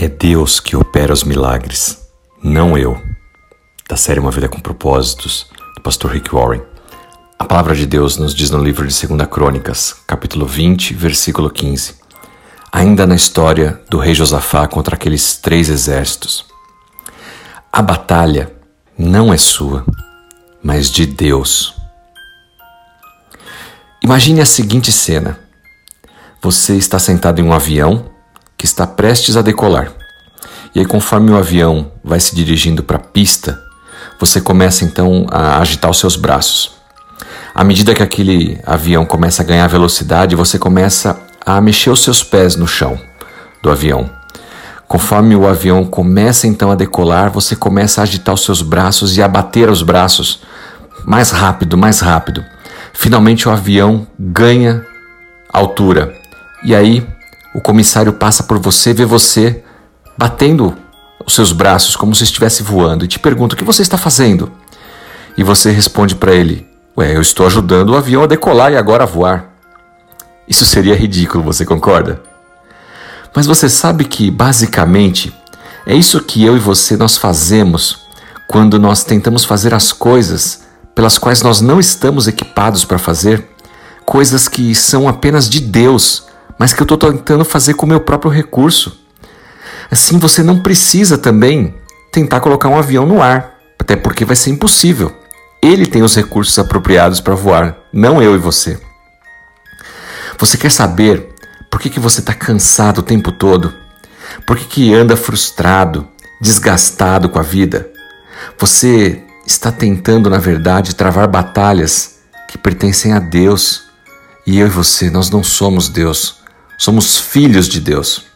É Deus que opera os milagres, não eu. Da série Uma Vida com Propósitos, do pastor Rick Warren. A palavra de Deus nos diz no livro de 2 Crônicas, capítulo 20, versículo 15. Ainda na história do rei Josafá contra aqueles três exércitos. A batalha não é sua, mas de Deus. Imagine a seguinte cena: você está sentado em um avião que está prestes a decolar. E aí, conforme o avião vai se dirigindo para a pista, você começa então a agitar os seus braços. À medida que aquele avião começa a ganhar velocidade, você começa a mexer os seus pés no chão do avião. Conforme o avião começa então a decolar, você começa a agitar os seus braços e a bater os braços mais rápido, mais rápido. Finalmente o avião ganha altura. E aí o comissário passa por você, vê você batendo os seus braços como se estivesse voando e te pergunta: O que você está fazendo? E você responde para ele: Ué, eu estou ajudando o avião a decolar e agora a voar. Isso seria ridículo, você concorda? Mas você sabe que, basicamente, é isso que eu e você nós fazemos quando nós tentamos fazer as coisas pelas quais nós não estamos equipados para fazer, coisas que são apenas de Deus mas que eu estou tentando fazer com o meu próprio recurso. Assim você não precisa também tentar colocar um avião no ar, até porque vai ser impossível. Ele tem os recursos apropriados para voar, não eu e você. Você quer saber por que, que você está cansado o tempo todo? Por que, que anda frustrado, desgastado com a vida? Você está tentando, na verdade, travar batalhas que pertencem a Deus. E eu e você, nós não somos Deus. Somos filhos de Deus.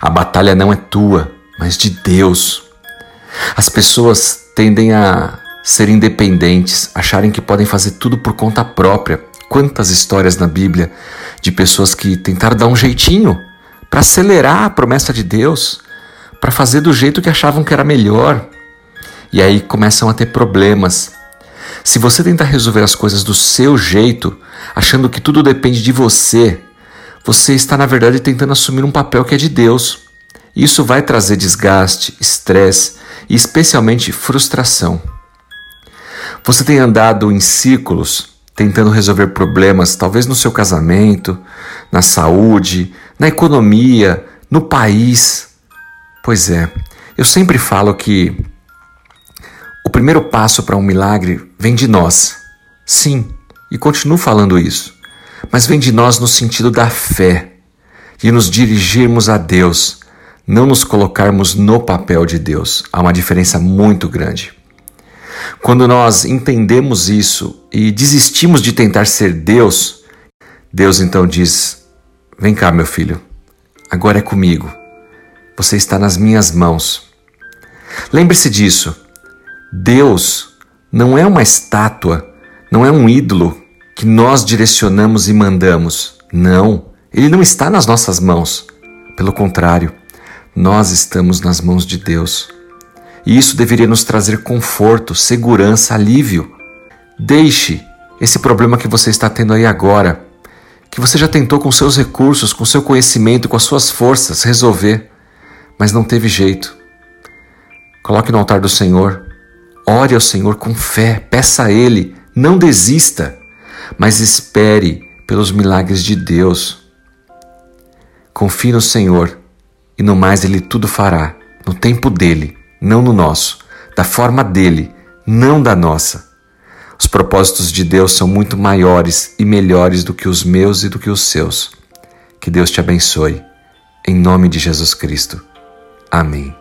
A batalha não é tua, mas de Deus. As pessoas tendem a ser independentes, acharem que podem fazer tudo por conta própria. Quantas histórias na Bíblia de pessoas que tentaram dar um jeitinho para acelerar a promessa de Deus, para fazer do jeito que achavam que era melhor. E aí começam a ter problemas. Se você tentar resolver as coisas do seu jeito, achando que tudo depende de você, você está, na verdade, tentando assumir um papel que é de Deus. Isso vai trazer desgaste, estresse e, especialmente, frustração. Você tem andado em círculos tentando resolver problemas, talvez no seu casamento, na saúde, na economia, no país. Pois é, eu sempre falo que o primeiro passo para um milagre vem de nós. Sim, e continuo falando isso mas vem de nós no sentido da fé e nos dirigirmos a Deus, não nos colocarmos no papel de Deus. Há uma diferença muito grande. Quando nós entendemos isso e desistimos de tentar ser Deus, Deus então diz: Vem cá, meu filho, agora é comigo. Você está nas minhas mãos. Lembre-se disso. Deus não é uma estátua, não é um ídolo que nós direcionamos e mandamos. Não, ele não está nas nossas mãos. Pelo contrário, nós estamos nas mãos de Deus. E isso deveria nos trazer conforto, segurança, alívio. Deixe esse problema que você está tendo aí agora, que você já tentou com seus recursos, com seu conhecimento, com as suas forças resolver, mas não teve jeito. Coloque no altar do Senhor, ore ao Senhor com fé, peça a Ele, não desista mas espere pelos milagres de Deus. Confie no Senhor e no mais Ele tudo fará, no tempo dele, não no nosso, da forma dele, não da nossa. Os propósitos de Deus são muito maiores e melhores do que os meus e do que os seus. Que Deus te abençoe. Em nome de Jesus Cristo. Amém.